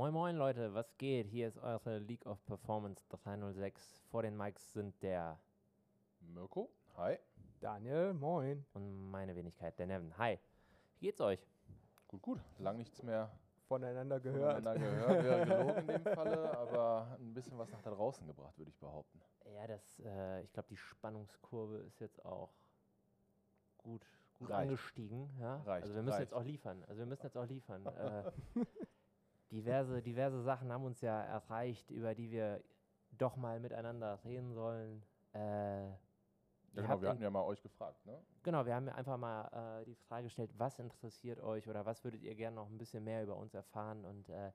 Moin Moin Leute, was geht? Hier ist eure League of Performance 306. Vor den Mics sind der Mirko, hi. Daniel, moin. und meine Wenigkeit, der Nevin. Hi, wie geht's euch? Gut, gut. Lang nichts mehr Voneinander gehört. voneinander gehört. Wäre gelogen in dem Falle, aber ein bisschen was nach da draußen gebracht, würde ich behaupten. Ja, das, äh, ich glaube, die Spannungskurve ist jetzt auch gut, gut Reicht. angestiegen. Ja? Reicht, also wir müssen reicht. jetzt auch liefern. Also wir müssen jetzt auch liefern. äh, diverse, diverse Sachen haben uns ja erreicht, über die wir doch mal miteinander reden sollen. Äh, Ja, genau, wir hatten ja mal euch gefragt, ne? Genau, wir haben ja einfach mal äh, die Frage gestellt, was interessiert euch oder was würdet ihr gerne noch ein bisschen mehr über uns erfahren? Und äh,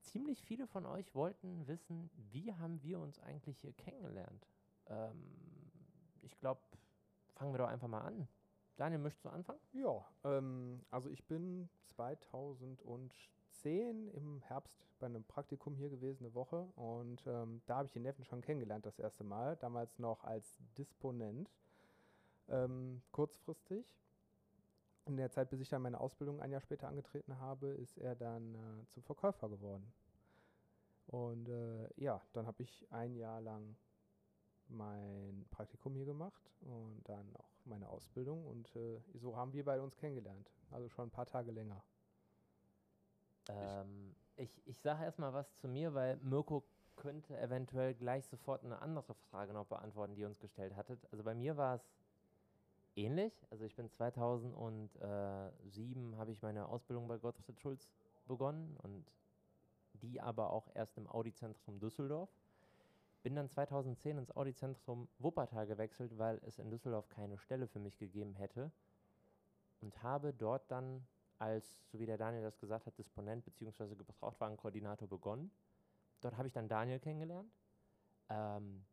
ziemlich viele von euch wollten wissen, wie haben wir uns eigentlich hier kennengelernt? Ähm, ich glaube, fangen wir doch einfach mal an. Daniel, möchtest du anfangen? Ja, ähm, also ich bin 2010 im Herbst bei einem Praktikum hier gewesen, eine Woche. Und ähm, da habe ich den Neffen schon kennengelernt das erste Mal. Damals noch als Disponent. Ähm, kurzfristig. In der Zeit, bis ich dann meine Ausbildung ein Jahr später angetreten habe, ist er dann äh, zum Verkäufer geworden. Und äh, ja, dann habe ich ein Jahr lang mein Praktikum hier gemacht und dann auch meine Ausbildung und äh, so haben wir beide uns kennengelernt. Also schon ein paar Tage länger. Ähm, ich ich sage erstmal was zu mir, weil Mirko könnte eventuell gleich sofort eine andere Frage noch beantworten, die ihr uns gestellt hattet. Also bei mir war es ähnlich. Also ich bin 2007 habe ich meine Ausbildung bei Gottfried Schulz begonnen und die aber auch erst im Audi-Zentrum Düsseldorf. Bin dann 2010 ins Audi-Zentrum Wuppertal gewechselt, weil es in Düsseldorf keine Stelle für mich gegeben hätte und habe dort dann als, so wie der Daniel das gesagt hat, Disponent bzw. Gebrauchtwagenkoordinator begonnen. Dort habe ich dann Daniel kennengelernt. Ähm,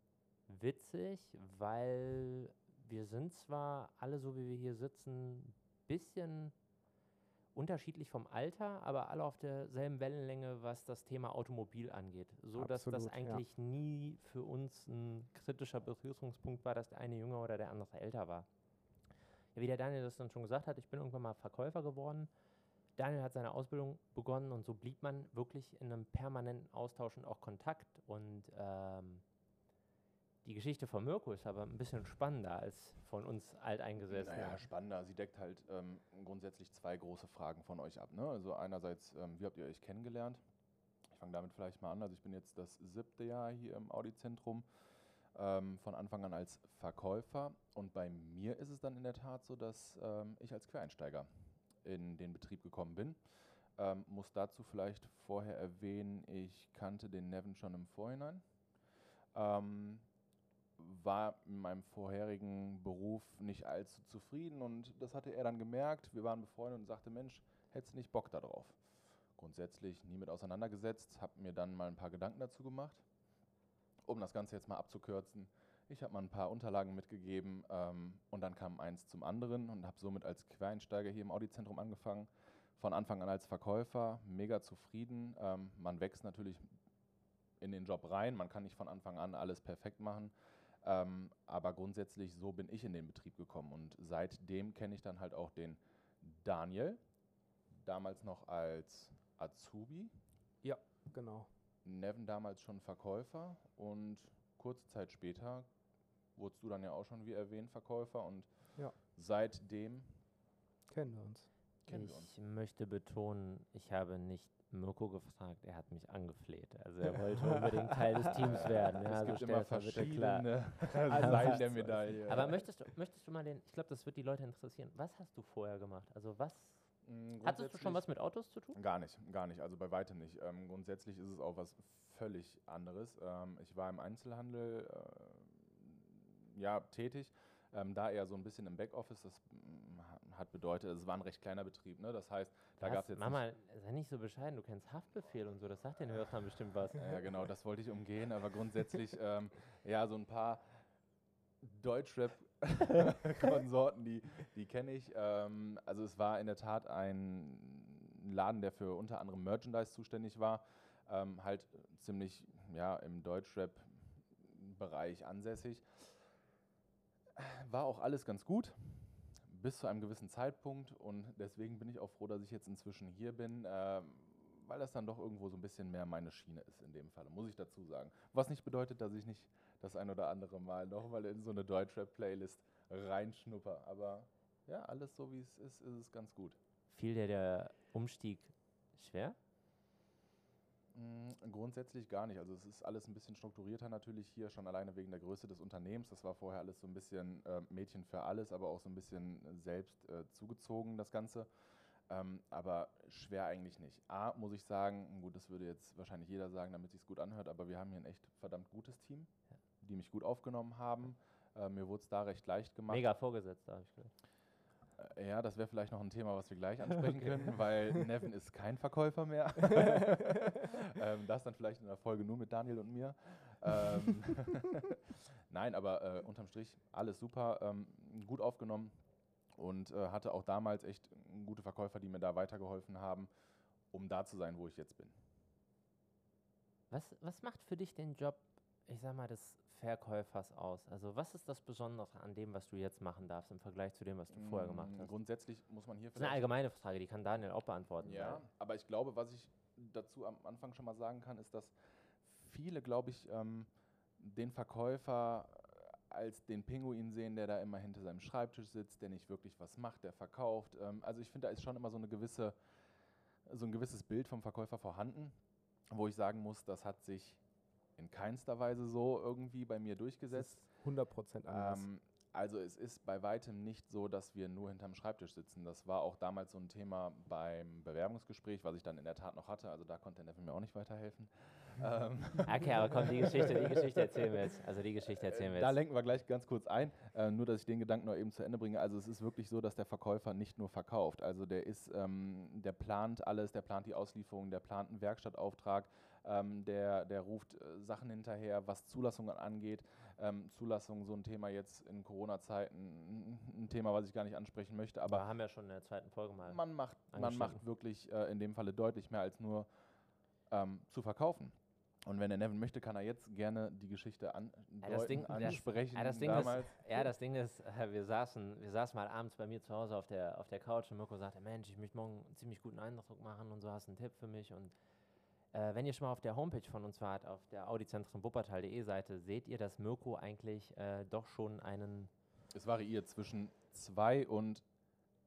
witzig, weil wir sind zwar alle so, wie wir hier sitzen, ein bisschen unterschiedlich vom Alter, aber alle auf derselben Wellenlänge, was das Thema Automobil angeht. So dass das Absolut, ja. eigentlich nie für uns ein kritischer Berührungspunkt war, dass der eine jünger oder der andere älter war. Ja, wie der Daniel das dann schon gesagt hat, ich bin irgendwann mal Verkäufer geworden. Daniel hat seine Ausbildung begonnen und so blieb man wirklich in einem permanenten Austausch und auch Kontakt. Und ähm, die Geschichte von Mirko ist aber ein bisschen spannender als von uns Alteingesessenen. Naja, spannender. Sie deckt halt ähm, grundsätzlich zwei große Fragen von euch ab. Ne? Also einerseits, ähm, wie habt ihr euch kennengelernt? Ich fange damit vielleicht mal an. Also ich bin jetzt das siebte Jahr hier im Audi-Zentrum, ähm, von Anfang an als Verkäufer. Und bei mir ist es dann in der Tat so, dass ähm, ich als Quereinsteiger in den Betrieb gekommen bin. Ähm, muss dazu vielleicht vorher erwähnen, ich kannte den Nevin schon im Vorhinein. Ähm, war in meinem vorherigen Beruf nicht allzu zufrieden und das hatte er dann gemerkt. Wir waren befreundet und sagte, Mensch, hättest du nicht Bock darauf? Grundsätzlich nie mit auseinandergesetzt, habe mir dann mal ein paar Gedanken dazu gemacht. Um das Ganze jetzt mal abzukürzen, ich habe mal ein paar Unterlagen mitgegeben ähm, und dann kam eins zum anderen und habe somit als Quereinsteiger hier im Audizentrum angefangen. Von Anfang an als Verkäufer, mega zufrieden. Ähm, man wächst natürlich in den Job rein, man kann nicht von Anfang an alles perfekt machen. Ähm, aber grundsätzlich so bin ich in den Betrieb gekommen und seitdem kenne ich dann halt auch den Daniel, damals noch als Azubi, Ja, genau. Nevin damals schon Verkäufer und kurze Zeit später wurdest du dann ja auch schon, wie erwähnt, Verkäufer und Ja, seitdem kennen wir uns. kennen wir ich uns. möchte betonen, ich habe nicht Mirko gefragt, er hat mich angefleht. Also er wollte unbedingt Teil des Teams werden. Ja, es also gibt immer verschiedene Seiten der Medaille. Aber möchtest du, möchtest du mal den, ich glaube, das wird die Leute interessieren. Was hast du vorher gemacht? Also was, hattest du schon was mit Autos zu tun? Gar nicht, gar nicht, also bei weitem nicht. Ähm, grundsätzlich ist es auch was völlig anderes. Ähm, ich war im Einzelhandel äh, ja, tätig, ähm, da eher so ein bisschen im Backoffice. Das mm, hat bedeutet, es war ein recht kleiner Betrieb. Ne? Das heißt, da gab es jetzt Mama, sei nicht so bescheiden, du kennst Haftbefehl und so, das sagt den Hörern bestimmt was. ja genau, das wollte ich umgehen, aber grundsätzlich ähm, ja so ein paar Deutschrap-Konsorten, die, die kenne ich. Ähm, also es war in der Tat ein Laden, der für unter anderem Merchandise zuständig war. Ähm, halt ziemlich ja, im Deutschrap-Bereich ansässig. War auch alles ganz gut, bis zu einem gewissen Zeitpunkt. Und deswegen bin ich auch froh, dass ich jetzt inzwischen hier bin. Ähm, weil das dann doch irgendwo so ein bisschen mehr meine Schiene ist in dem Fall, muss ich dazu sagen. Was nicht bedeutet, dass ich nicht das ein oder andere Mal noch mal in so eine Deutschrap-Playlist reinschnupper. Aber ja, alles so wie es ist, ist es ganz gut. Fiel dir der Umstieg schwer? Mm, Grundsätzlich gar nicht. Also es ist alles ein bisschen strukturierter natürlich hier, schon alleine wegen der Größe des Unternehmens. Das war vorher alles so ein bisschen äh, Mädchen für alles, aber auch so ein bisschen selbst äh, zugezogen, das Ganze. Ähm, aber schwer eigentlich nicht. A, muss ich sagen, gut, das würde jetzt wahrscheinlich jeder sagen, damit sich es gut anhört, aber wir haben hier ein echt verdammt gutes Team, Ja. die mich gut aufgenommen haben. Äh, mir wurde es da recht leicht gemacht. Mega vorgesetzt, habe ich gehört. Äh, Ja, das wäre vielleicht noch ein Thema, was wir gleich ansprechen können, weil Nevin ist kein Verkäufer mehr. ähm, das dann vielleicht in der Folge nur mit Daniel und mir. Ähm, Nein, aber äh, unterm Strich alles super, ähm, gut aufgenommen und äh, hatte auch damals echt gute Verkäufer, die mir da weitergeholfen haben, um da zu sein, wo ich jetzt bin. Was, was macht für dich den Job, ich sag mal, des Verkäufers aus? Also was ist das Besondere an dem, was du jetzt machen darfst im Vergleich zu dem, was du vorher gemacht Mm, hast? Grundsätzlich muss man hier Das ist eine vielleicht allgemeine Frage, die kann Daniel auch beantworten. Ja, weil- aber ich glaube, was ich dazu am Anfang schon mal sagen kann, ist, dass viele, glaube ich, ähm, den Verkäufer als den Pinguin sehen, der da immer hinter seinem Schreibtisch sitzt, der nicht wirklich was macht, der verkauft. Ähm, also ich finde, da ist schon immer so eine gewisse, so ein gewisses Bild vom Verkäufer vorhanden, wo ich sagen muss, das hat sich in keinster Weise so irgendwie bei mir durchgesetzt. ist 100% anders. Ähm, also es ist bei weitem nicht so, dass wir nur hinterm Schreibtisch sitzen. Das war auch damals so ein Thema beim Bewerbungsgespräch, was ich dann in der Tat noch hatte. Also da konnte der Nevin mir auch nicht weiterhelfen. Ähm, Okay, aber komm, die Geschichte, die Geschichte erzählen wir jetzt. Also die Geschichte erzählen wir da jetzt. lenken wir gleich ganz kurz ein, äh, nur dass ich den Gedanken noch eben zu Ende bringe. Also es ist wirklich so, dass der Verkäufer nicht nur verkauft. Also der ist, ähm, der plant alles, der plant die Auslieferung, der plant einen Werkstattauftrag, ähm, der, der ruft äh, Sachen hinterher, was Zulassungen angeht. Ähm, Zulassung, so ein Thema jetzt in Corona-Zeiten, ein- Thema, was ich gar nicht ansprechen möchte, Aber aber haben wir schon in der zweiten Folge mal. man macht, man macht wirklich äh, in dem Falle deutlich mehr als nur ähm, zu verkaufen. Und wenn der Nevin möchte, kann er jetzt gerne die Geschichte an, Ja, das Ding- deuten, das- ansprechen. Ja, das Ding damals. ist, ja, das Ding ist, äh, wir saßen, wir saßen mal abends bei mir zu Hause auf der, auf der Couch und Mirko sagte, Mensch, ich möchte morgen einen ziemlich guten Eindruck machen und so hast du einen Tipp für mich. Und äh, wenn ihr schon mal auf der Homepage von uns wart, auf der audizentrum wuppertal.de Seite, seht ihr, dass Mirko eigentlich äh, doch schon einen Es variiert zwischen zwei und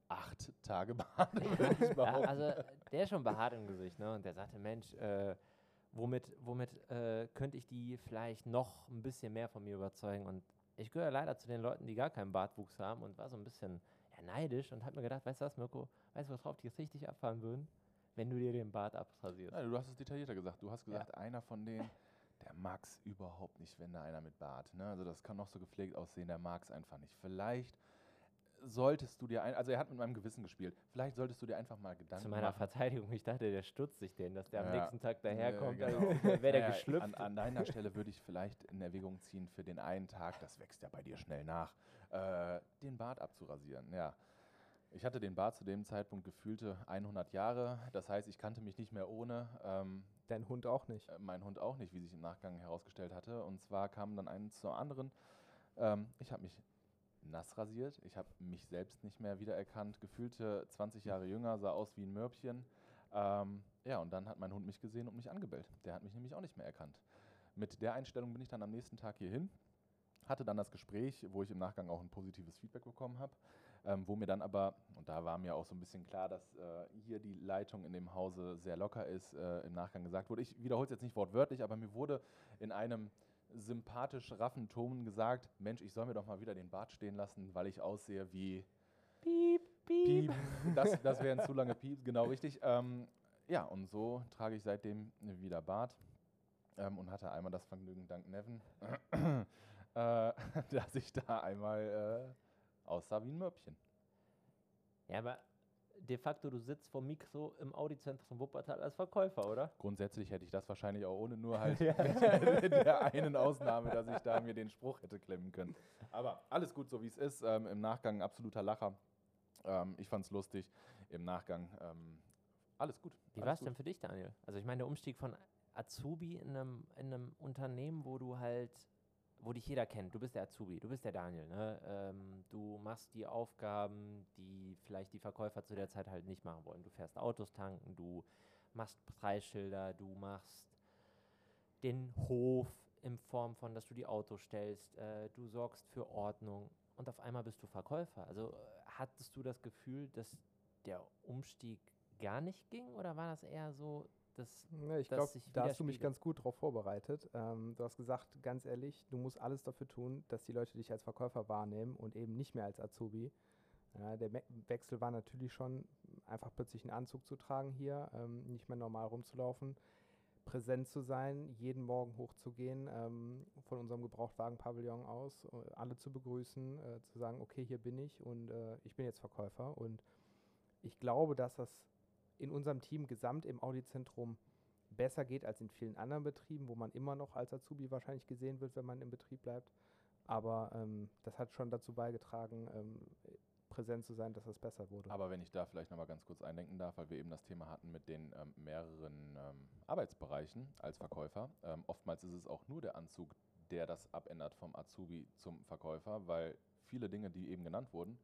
acht Tage würde ich Ja, also der ist schon behaart im Gesicht, ne? Und der sagte, Mensch, äh, womit, womit äh, könnte ich die vielleicht noch ein bisschen mehr von mir überzeugen? Und ich gehöre leider zu den Leuten, die gar keinen Bartwuchs haben und war so ein bisschen ja, neidisch und habe mir gedacht, weißt du was, Mirko, weißt du, worauf die jetzt richtig abfahren würden? Wenn du dir den Bart abrasierst. Ja, du hast es detaillierter gesagt. Du hast gesagt, einer von denen, der mag es überhaupt nicht, wenn da einer mit Bart. Ne? Also das kann noch so gepflegt aussehen, der mag es einfach nicht. Vielleicht solltest du dir ein, also er hat mit meinem Gewissen gespielt. Vielleicht solltest du dir einfach mal Gedanken Zu meiner machen. Verteidigung, ich dachte, der stutzt sich den, dass der am Ja. nächsten Tag daherkommt, Ja, als genau. wäre der Naja, geschlüpft. An, an deiner Stelle würde ich vielleicht in Erwägung ziehen, für den einen Tag, das wächst ja bei dir schnell nach, äh, den Bart abzurasieren. Ja. Ich hatte den Bart zu dem Zeitpunkt gefühlte 100 Jahre. Das heißt, ich kannte mich nicht mehr ohne. Ähm, Dein Hund auch nicht. äh, mein Hund auch nicht, wie sich im Nachgang herausgestellt hatte. Und zwar kam dann eins zum anderen. Ähm, ich habe mich nass rasiert. Ich habe mich selbst nicht mehr wiedererkannt. Gefühlte 20 Jahre jünger, sah aus wie ein Mörpchen. Ähm, ja, und dann hat mein Hund mich gesehen und mich angebellt. Der hat mich nämlich auch nicht mehr erkannt. Mit der Einstellung bin ich dann am nächsten Tag hierhin, hatte dann das Gespräch, wo ich im Nachgang auch ein positives Feedback bekommen habe, ähm, wo mir dann aber, und da war mir auch so ein bisschen klar, dass äh, hier die Leitung in dem Hause sehr locker ist, äh, im Nachgang gesagt wurde, ich wiederhole es jetzt nicht wortwörtlich, aber mir wurde in einem sympathisch raffen Ton gesagt, Mensch, ich soll mir doch mal wieder den Bart stehen lassen, weil ich aussehe wie Piep, piep. Piep. Das, das wären zu lange Pieps, genau richtig. Ähm, ja, und so trage ich seitdem wieder Bart ähm, und hatte einmal das Vergnügen, dank Neven, äh, dass ich da einmal äh, aussah wie ein Möppchen. Ja, aber de facto, du sitzt vor Mikro im Audizentrum Wuppertal als Verkäufer, oder? Grundsätzlich hätte ich das wahrscheinlich auch ohne nur halt mit der einen Ausnahme, dass ich da mir den Spruch hätte klemmen können. Aber alles gut, so wie es ist. Ähm, Im Nachgang ein absoluter Lacher. Ähm, ich fand es lustig. Im Nachgang ähm, alles gut. Wie war es denn für dich, Daniel? Also ich meine, der Umstieg von Azubi in einem, in einem Unternehmen, wo du halt, wo dich jeder kennt. Du bist der Azubi, du bist der Daniel. Ne? Ähm, du machst die Aufgaben, die vielleicht die Verkäufer zu der Zeit halt nicht machen wollen. Du fährst Autos tanken, du machst Preisschilder, du machst den Hof in Form von, dass du die Autos stellst, äh, du sorgst für Ordnung und auf einmal bist du Verkäufer. Also äh, hattest du das Gefühl, dass der Umstieg gar nicht ging oder war das eher so, dass Ja, ich das glaube, da hast du mich ganz gut darauf vorbereitet. Ähm, du hast gesagt, ganz ehrlich, du musst alles dafür tun, dass die Leute dich als Verkäufer wahrnehmen und eben nicht mehr als Azubi. Ja, der Me Wechsel war natürlich schon, einfach plötzlich einen Anzug zu tragen hier, ähm, nicht mehr normal rumzulaufen, präsent zu sein, jeden Morgen hochzugehen, ähm, von unserem Gebrauchtwagen-Pavillon aus, äh, alle zu begrüßen, äh, zu sagen, okay, hier bin ich und äh, ich bin jetzt Verkäufer. Und ich glaube, dass das in unserem Team gesamt im Audizentrum besser geht als in vielen anderen Betrieben, wo man immer noch als Azubi wahrscheinlich gesehen wird, wenn man im Betrieb bleibt. Aber ähm, das hat schon dazu beigetragen, ähm, präsent zu sein, dass es besser wurde. Aber wenn ich da vielleicht nochmal ganz kurz eindenken darf, weil wir eben das Thema hatten mit den ähm, mehreren ähm, Arbeitsbereichen als Verkäufer. Ähm, oftmals ist es auch nur der Anzug, der das abändert vom Azubi zum Verkäufer, weil viele Dinge, die eben genannt wurden,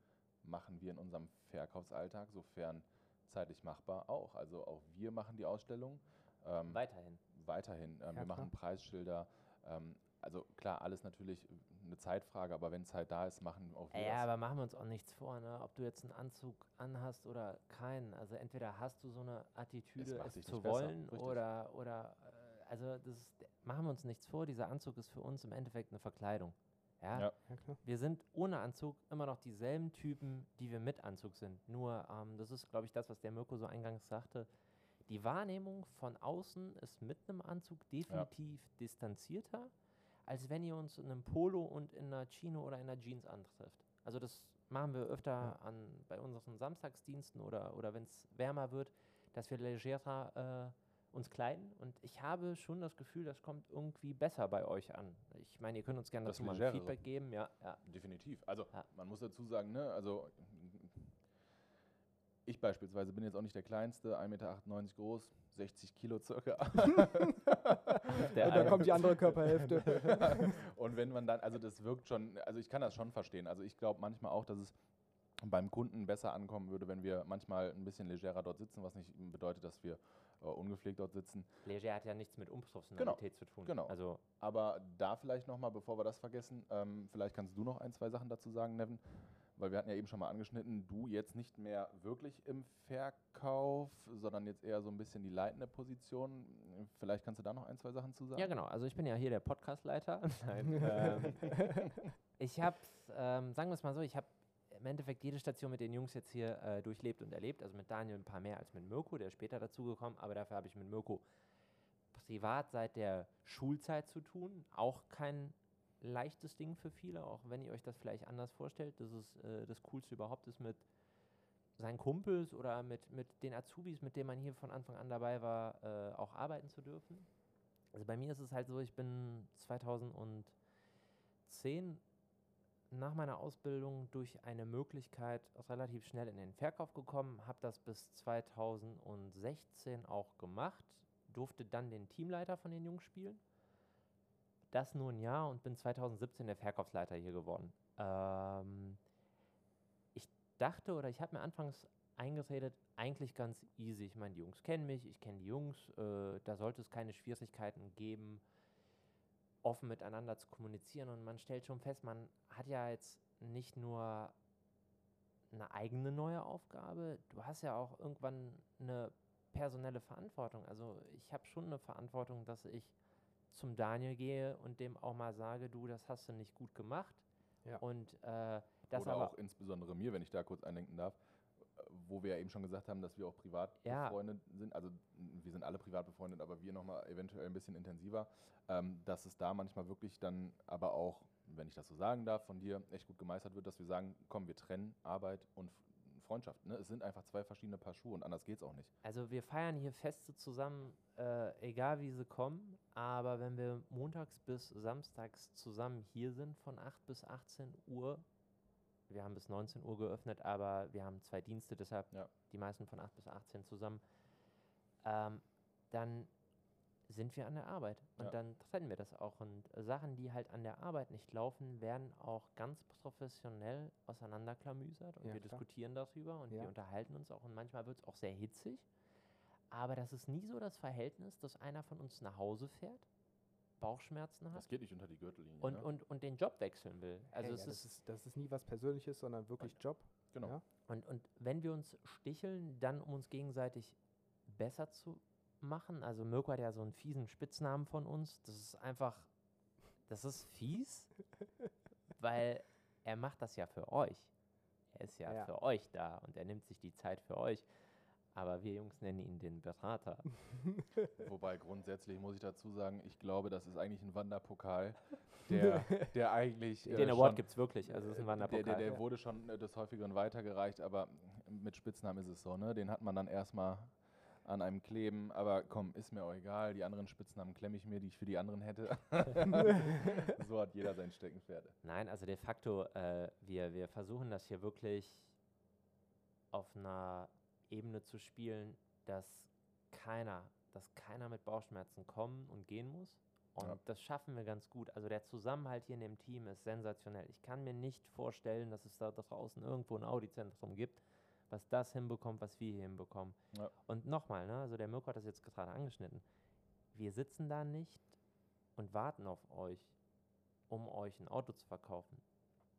machen wir in unserem Verkaufsalltag, sofern zeitlich machbar, auch. Also auch wir machen die Ausstellung. Ähm, weiterhin? weiterhin. Ähm, Ja, wir machen Preisschilder. Ähm, also klar, alles natürlich eine Zeitfrage, aber wenn Zeit da ist, machen auch wir Ja, das. aber machen wir uns auch nichts vor, ne? ob du jetzt einen Anzug anhast oder keinen. Also entweder hast du so eine Attitüde, es dich zu besser, wollen, oder, oder äh, also das ist, machen wir uns nichts vor, dieser Anzug ist für uns im Endeffekt eine Verkleidung. Ja? Ja. ja. Wir sind ohne Anzug immer noch dieselben Typen, die wir mit Anzug sind. Nur, ähm, das ist, glaube ich, das, was der Mirko so eingangs sagte. Die Wahrnehmung von außen ist mit einem Anzug definitiv distanzierter, als wenn ihr uns in einem Polo und in einer Chino oder in einer Jeans antrifft. Also das machen wir öfter Ja. an, bei unseren Samstagsdiensten oder, oder wenn es wärmer wird, dass wir legerer äh, uns kleiden. Und ich habe schon das Gefühl, das kommt irgendwie besser bei euch an. Ich meine, ihr könnt uns gerne Das dazu mal ein. Feedback geben. Ja, ja. Definitiv. Also Ja. man muss dazu sagen, ne, also ich beispielsweise bin jetzt auch nicht der Kleinste, 1,98 Meter groß, 60 Kilo circa. Der Und dann eine- kommt die andere Körperhälfte. Und wenn man dann, also das wirkt schon, also ich kann das schon verstehen. Also ich glaube manchmal auch, dass es beim Kunden besser ankommen würde, wenn wir manchmal ein bisschen legerer dort sitzen, was nicht bedeutet, dass wir äh, ungepflegt dort sitzen. Leger hat ja nichts mit Unprofessionalität zu tun. genau. Also Aber da vielleicht nochmal, bevor wir das vergessen, ähm, vielleicht kannst du noch ein, zwei Sachen dazu sagen, Nevin. Weil wir hatten ja eben schon mal angeschnitten, du jetzt nicht mehr wirklich im Verkauf, sondern jetzt eher so ein bisschen die leitende Position. Vielleicht kannst du da noch ein, zwei Sachen zu sagen? Ja, genau. Also ich bin ja hier der Podcastleiter. Nein. ähm, ich habe, ähm, sagen wir es mal so, ich habe im Endeffekt jede Station mit den Jungs jetzt hier äh, durchlebt und erlebt. Also mit Daniel ein paar mehr als mit Mirko, der ist später dazugekommen. Aber dafür habe ich mit Mirko privat seit der Schulzeit zu tun. Auch kein leichtes Ding für viele, auch wenn ihr euch das vielleicht anders vorstellt. Das ist äh, das Coolste überhaupt ist mit seinen Kumpels oder mit, mit den Azubis, mit denen man hier von Anfang an dabei war, äh, auch arbeiten zu dürfen. Also bei mir ist es halt so, ich bin 2010 nach meiner Ausbildung durch eine Möglichkeit relativ schnell in den Verkauf gekommen, habe das bis 2016 auch gemacht, durfte dann den Teamleiter von den Jungs spielen. Das nur ein Jahr und bin 2017 der Verkaufsleiter hier geworden. Ähm, ich dachte oder ich habe mir anfangs eingeredet, eigentlich ganz easy. Ich meine, die Jungs kennen mich, ich kenne die Jungs, äh, da sollte es keine Schwierigkeiten geben, offen miteinander zu kommunizieren. Und man stellt schon fest, man hat ja jetzt nicht nur eine eigene neue Aufgabe, du hast ja auch irgendwann eine personelle Verantwortung. Also ich habe schon eine Verantwortung, dass ich zum Daniel gehe und dem auch mal sage, du, das hast du nicht gut gemacht. Ja. Und äh, das Oder aber auch insbesondere mir, wenn ich da kurz eindenken darf, wo wir ja eben schon gesagt haben, dass wir auch privat Ja. befreundet sind. Also wir sind alle privat befreundet, aber wir nochmal eventuell ein bisschen intensiver. Ähm, dass es da manchmal wirklich dann aber auch, wenn ich das so sagen darf, von dir echt gut gemeistert wird, dass wir sagen, komm, wir trennen Arbeit und Freundschaft. Ne? Es sind einfach zwei verschiedene Paar Schuhe und anders geht's auch nicht. Also wir feiern hier Feste zusammen, äh, egal wie sie kommen, aber wenn wir montags bis samstags zusammen hier sind von 8 bis 18 Uhr, wir haben bis 19 Uhr geöffnet, aber wir haben zwei Dienste, deshalb Ja. die meisten von 8 bis 18 zusammen, ähm, dann sind wir an der Arbeit und Ja. dann trennen wir das auch. Und Sachen, die halt an der Arbeit nicht laufen, werden auch ganz professionell auseinanderklamüsert und Ja, wir klar. diskutieren darüber und wir unterhalten uns auch und manchmal wird es auch sehr hitzig. aber das ist nie so das Verhältnis, dass einer von uns nach Hause fährt, Bauchschmerzen hat Das geht nicht unter die Gürtellinie. und, ne? und, und den Job wechseln will. Also Hey, es ja, ist, das, ist, das ist nie was Persönliches, sondern wirklich Job. genau. Ja? Und, und wenn wir uns sticheln, dann um uns gegenseitig besser zu machen. Also Mirko hat ja so einen fiesen Spitznamen von uns. Das ist einfach, das ist fies, weil er macht das ja für euch. Er ist ja, Ja. für euch da und er nimmt sich die Zeit für euch. Aber wir Jungs nennen ihn den Berater. Wobei grundsätzlich muss ich dazu sagen, ich glaube, das ist eigentlich ein Wanderpokal, der, der eigentlich. äh, den Award schon- gibt es wirklich. Also es ist ein Der, der, Wanderpokal. der ja. wurde schon äh, des Häufigeren weitergereicht, aber mit Spitznamen ist es so, ne? Den hat man dann erstmal an einem kleben, aber komm, ist mir auch egal. Die anderen Spitznamen klemme ich mir, die ich für die anderen hätte. so hat jeder sein Steckenpferd. Nein, also de facto, äh, wir, wir versuchen das hier wirklich auf einer Ebene zu spielen, dass keiner, dass keiner mit Bauchschmerzen kommen und gehen muss. Und Ja. das schaffen wir ganz gut. Also der Zusammenhalt hier in dem Team ist sensationell. Ich kann mir nicht vorstellen, dass es da draußen irgendwo ein Audi-Zentrum gibt, was das hinbekommt, was wir hier hinbekommen. Ja. Und nochmal, ne, also der Mirko hat das jetzt gerade angeschnitten. Wir sitzen da nicht und warten auf euch, um euch ein Auto zu verkaufen.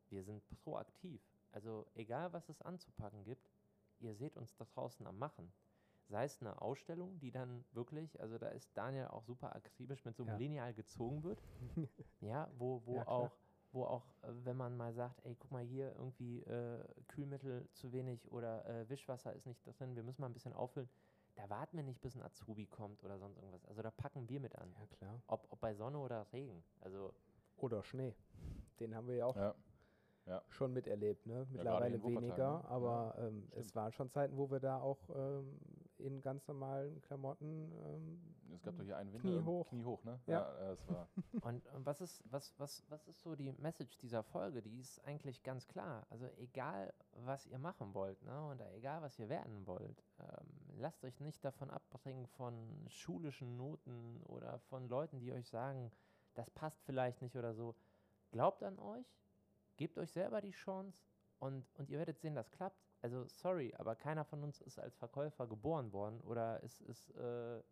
Wir sind proaktiv. Also egal, was es anzupacken gibt, ihr seht uns da draußen am Machen. Sei es eine Ausstellung, die dann wirklich, also da ist Daniel auch super akribisch mit so einem Ja. Lineal gezogen wird. ja, wo, wo Ja, auch, wo auch, äh, wenn man mal sagt, ey, guck mal hier, irgendwie äh, Kühlmittel zu wenig oder äh, Wischwasser ist nicht drin, wir müssen mal ein bisschen auffüllen. Da warten wir nicht, bis ein Azubi kommt oder sonst irgendwas. Also da packen wir mit an. Ja, klar. Ob, ob bei Sonne oder Regen. Also Oder Schnee. Den haben wir ja auch Ja. Schon miterlebt. Ne? Mittlerweile Wuppertal, weniger, ne? aber ähm, es waren schon Zeiten, wo wir da auch ähm, in ganz normalen Klamotten. Ähm, Es gab doch hier einen Winter. Knie hoch. Knie hoch, ne? Ja. es war. Und, und was ist, was, was, was ist so die Message dieser Folge? Die ist eigentlich ganz klar. Also egal, was ihr machen wollt, ne, und egal, was ihr werden wollt, ähm, lasst euch nicht davon abbringen von schulischen Noten oder von Leuten, die euch sagen, das passt vielleicht nicht oder so. Glaubt an euch, gebt euch selber die Chance und, und ihr werdet sehen, das klappt. Also sorry, aber keiner von uns ist als Verkäufer geboren worden oder ist, ist äh,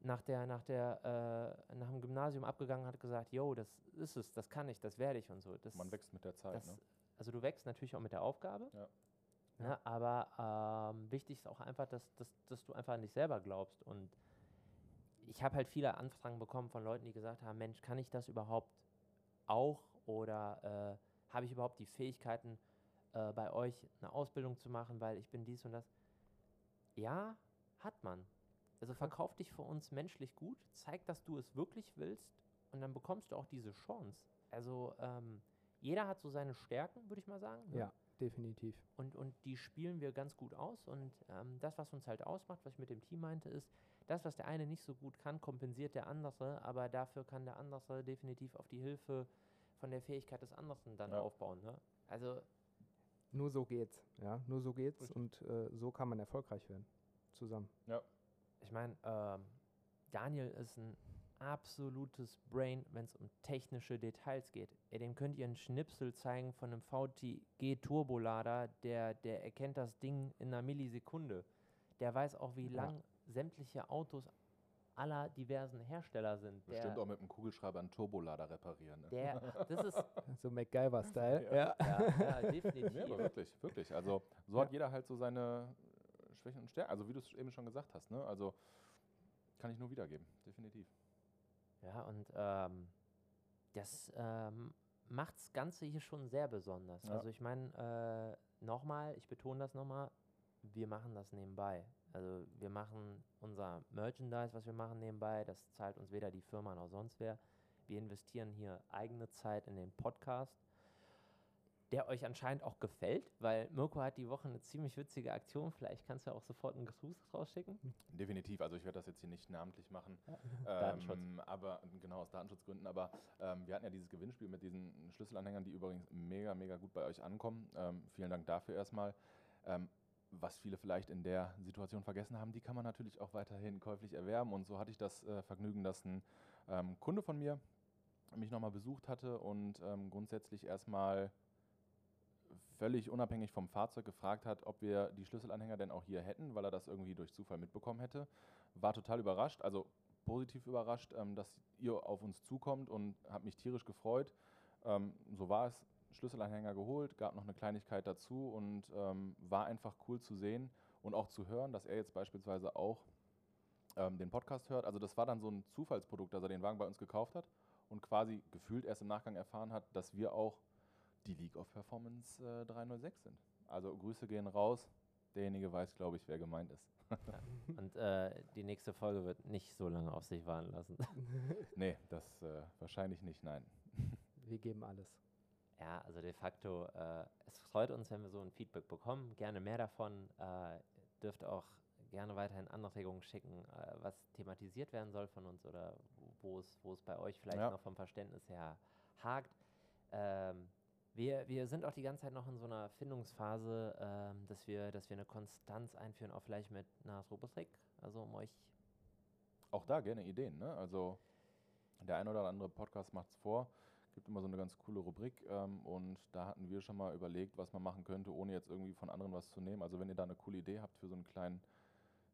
nach der, nach der, äh, nach dem Gymnasium abgegangen, hat gesagt, yo, das ist es, das kann ich, das werde ich und so. Das, Man wächst mit der Zeit, das, ne? Also du wächst natürlich auch mit der Aufgabe, Ja. Ne, aber ähm, wichtig ist auch einfach, dass, dass, dass du einfach an dich selber glaubst. Und ich habe halt viele Anfragen bekommen von Leuten, die gesagt haben, Mensch, kann ich das überhaupt auch oder äh, habe ich überhaupt die Fähigkeiten, äh, bei euch eine Ausbildung zu machen, weil ich bin dies und das. Ja, hat man. Also verkauf dich für uns menschlich gut, zeig, dass du es wirklich willst und dann bekommst du auch diese Chance. Also ähm, jeder hat so seine Stärken, würde ich mal sagen. ne? ja, definitiv. Und, und die spielen wir ganz gut aus. Und ähm, das, was uns halt ausmacht, was ich mit dem Team meinte, ist, das, was der eine nicht so gut kann, kompensiert der andere, aber dafür kann der andere definitiv auf die Hilfe von der Fähigkeit des anderen dann Ja. aufbauen. Ne? Also Nur so geht's. Ja, nur so geht's Richtig. und äh, so kann man erfolgreich werden. Zusammen. ich meine, ähm, Daniel ist ein absolutes Brain, wenn es um technische Details geht. Ey, dem könnt ihr einen Schnipsel zeigen von einem VTG Turbolader, der, der erkennt das Ding in einer Millisekunde. Der weiß auch, wie Ja. lang sämtliche Autos aller diversen Hersteller sind. Bestimmt der, auch mit dem Kugelschreiber einen Turbolader reparieren. Ne? der, das ist, So MacGyver-Style. Ja. Ja. ja, ja, definitiv. Nee, aber wirklich, wirklich. Also so hat jeder halt so seine äh, Schwächen und Stärken. Also wie du es eben schon gesagt hast, ne? Also kann ich nur wiedergeben, definitiv. Ja, und ähm, das ähm, macht das Ganze hier schon sehr besonders. Ja. Also ich meine, äh, nochmal, ich betone das nochmal, wir machen das nebenbei. Also wir machen unser Merchandise, was wir machen nebenbei, das zahlt uns weder die Firma noch sonst wer. Wir investieren hier eigene Zeit in den Podcast, der euch anscheinend auch gefällt, weil Mirko hat die Woche eine ziemlich witzige Aktion. Vielleicht kannst du ja auch sofort einen Gruß rausschicken. Definitiv, also ich werde das jetzt hier nicht namentlich machen, Datenschutz. ähm, aber genau aus Datenschutzgründen, aber ähm, wir hatten ja dieses Gewinnspiel mit diesen Schlüsselanhängern, die übrigens mega, mega gut bei euch ankommen. Ähm, vielen Dank dafür erstmal. Was viele vielleicht in der Situation vergessen haben, die kann man natürlich auch weiterhin käuflich erwerben. Und so hatte ich das äh, Vergnügen, dass ein ähm, Kunde von mir mich nochmal besucht hatte und ähm, grundsätzlich erstmal völlig unabhängig vom Fahrzeug gefragt hat, ob wir die Schlüsselanhänger denn auch hier hätten, weil er das irgendwie durch Zufall mitbekommen hätte. War total überrascht, also positiv überrascht, ähm, dass ihr auf uns zukommt und habe mich tierisch gefreut. Ähm, so war es. Schlüsselanhänger geholt, gab noch eine Kleinigkeit dazu und ähm, war einfach cool zu sehen und auch zu hören, dass er jetzt beispielsweise auch ähm, den Podcast hört. Also das war dann so ein Zufallsprodukt, dass er den Wagen bei uns gekauft hat und quasi gefühlt erst im Nachgang erfahren hat, dass wir auch die League of Performance äh, 306 sind. Also Grüße gehen raus. Derjenige weiß, glaube ich, wer gemeint ist. Ja. Und äh, die nächste Folge wird nicht so lange auf sich warten lassen. nee, das äh, wahrscheinlich nicht, nein. Wir geben alles. Ja, also de facto, äh, es freut uns, wenn wir so ein Feedback bekommen. Gerne mehr davon. Äh, dürft auch gerne weiterhin Anregungen schicken, äh, was thematisiert werden soll von uns oder wo es, wo es bei euch vielleicht Ja. noch vom Verständnis her hakt. Ähm, wir, wir sind auch die ganze Zeit noch in so einer Findungsphase, ähm, dass, wir, dass wir eine Konstanz einführen, auch vielleicht mit einer Rubrik, also um euch Auch da gerne Ideen. Ne? Also der ein oder andere Podcast macht es vor, gibt immer so eine ganz coole Rubrik ähm, und da hatten wir schon mal überlegt, was man machen könnte, ohne jetzt irgendwie von anderen was zu nehmen. Also wenn ihr da eine coole Idee habt für so einen kleinen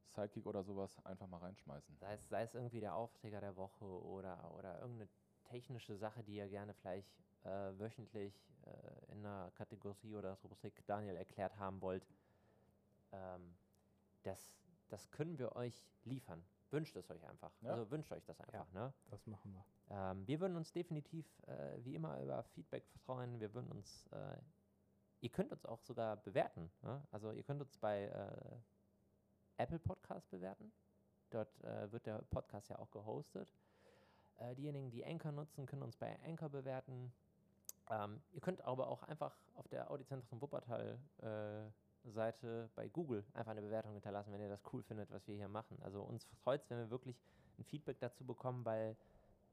Sidekick oder sowas, einfach mal reinschmeißen. Sei es, sei es irgendwie der Aufträger der Woche oder, oder irgendeine technische Sache, die ihr gerne vielleicht äh, wöchentlich äh, in einer Kategorie oder Rubrik Daniel erklärt haben wollt. Ähm, das, das können wir euch liefern. Wünscht es euch einfach. Ja. Also wünscht euch das einfach. Ne? Das machen wir. Ähm, wir würden uns definitiv äh, wie immer über Feedback freuen. Wir würden uns, äh, ihr könnt uns auch sogar bewerten. Ne? Also ihr könnt uns bei äh, Apple Podcast bewerten. Dort äh, wird der Podcast ja auch gehostet. Äh, diejenigen, die Anchor nutzen, können uns bei Anchor bewerten. Ähm, ihr könnt aber auch einfach auf der Audizentrum Wuppertal äh, Seite bei Google einfach eine Bewertung hinterlassen, wenn ihr das cool findet, was wir hier machen. Also uns freut es, wenn wir wirklich ein Feedback dazu bekommen, weil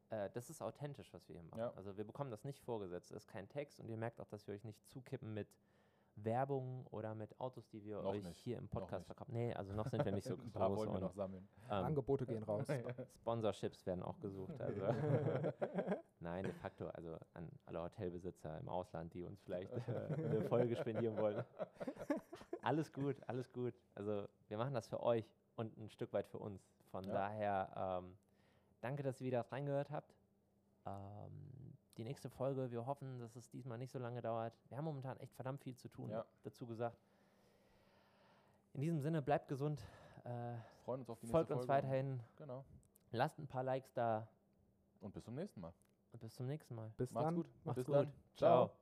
äh, das ist authentisch, was wir hier machen. Ja. Also wir bekommen das nicht vorgesetzt, es ist kein Text und ihr merkt auch, dass wir euch nicht zukippen mit Werbung oder mit Autos, die wir Noch euch nicht. hier im Podcast verkaufen. Nee, also noch sind wir nicht so Ein paar groß. wollen wir und, noch sammeln. ähm, Angebote gehen raus. Sponsorships werden auch gesucht. Also. Nein, de facto, also an alle Hotelbesitzer im Ausland, die uns vielleicht äh, eine Folge spendieren wollen. Alles gut, alles gut. Also wir machen das für euch und ein Stück weit für uns. Von Ja. daher, ähm, danke, dass ihr wieder reingehört habt. Ähm, die nächste Folge, wir hoffen, dass es diesmal nicht so lange dauert. Wir haben momentan echt verdammt viel zu tun, Ja. dazu gesagt. In diesem Sinne, bleibt gesund, äh, Freuen uns auf die folgt nächste uns Folge. weiterhin, Genau. lasst ein paar Likes da Und bis zum nächsten Mal. und bis zum nächsten Mal. Bis Macht's dann. gut. Macht's bis gut. dann. Ciao.